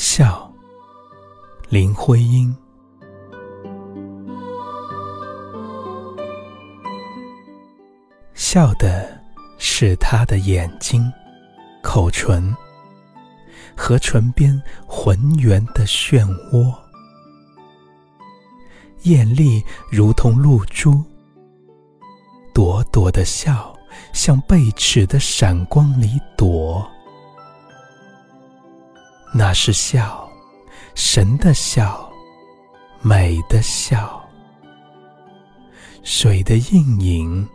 笑，林徽因。笑的是他的眼睛、口唇和唇边浑圆的漩涡。艳丽如同露珠，朵朵的笑像贝齿的闪光里躲。那是笑，神的笑，美的笑，水的映影，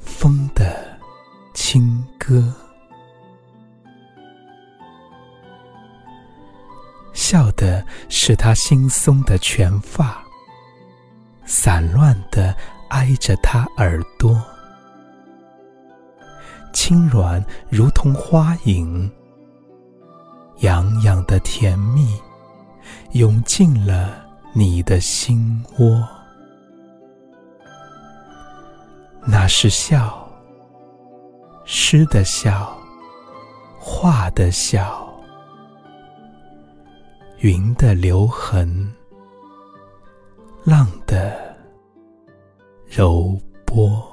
风的轻歌。笑的是他惺忪的全发，散乱的挨着他耳朵，轻软如同花影。痒痒的甜蜜涌进了你的心窝，那是笑，诗的笑，画的笑，云的留痕，浪的柔波。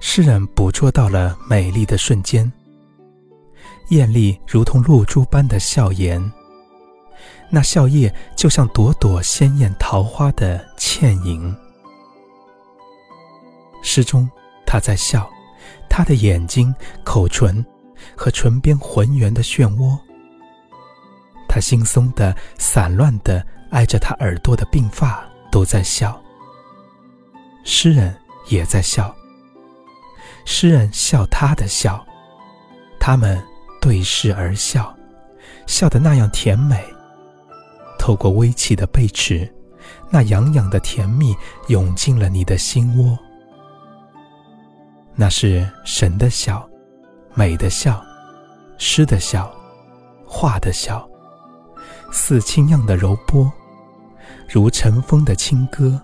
诗人捕捉到了美丽的瞬间，艳丽如同露珠般的笑颜，那笑靥就像朵朵鲜艳桃花的倩影。诗中，他在笑，他的眼睛、口唇和唇边浑圆的漩涡，他惺忪的、散乱的挨着他耳朵的鬓发都在笑。诗人也在笑。诗人笑他的笑，他们对视而笑，笑得那样甜美。透过微起的背齿，那痒痒的甜蜜涌进了你的心窝。那是神的笑，美的笑，诗的笑，画的笑，似清漾的柔波，如晨风的轻歌，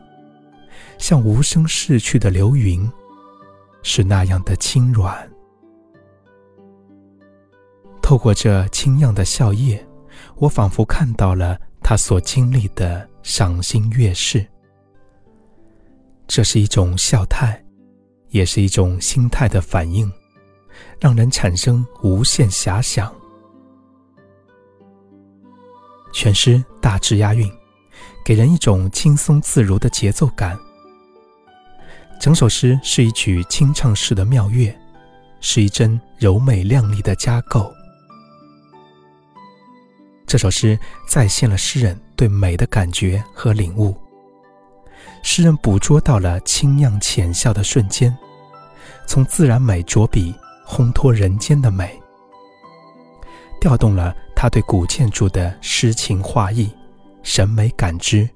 像无声逝去的流云。是那样的轻软。透过这清漾的笑靥，我仿佛看到了他所经历的赏心悦事。这是一种笑态，也是一种心态的反应，让人产生无限遐想。全诗大致押韵，给人一种轻松自如的节奏感。整首诗是一曲清唱式的妙乐，是一帧柔美亮丽的加构。这首诗再现了诗人对美的感觉和领悟。诗人捕捉到了清漾浅笑的瞬间，从自然美着笔，烘托人间的美，调动了他对古建筑的诗情画意、审美感知，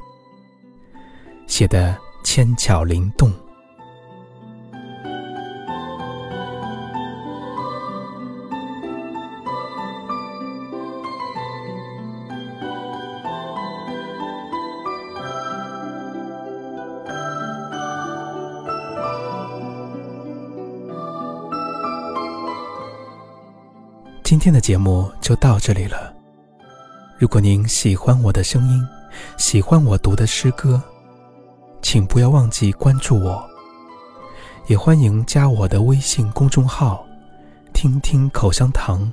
写得纤巧灵动。今天的节目就到这里了。如果您喜欢我的声音，喜欢我读的诗歌，请不要忘记关注我，也欢迎加我的微信公众号“听听口香糖”。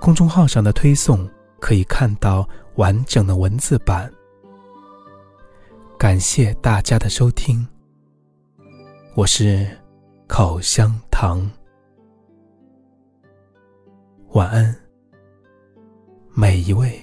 公众号上的推送可以看到完整的文字版。感谢大家的收听，我是口香糖。晚安，每一位。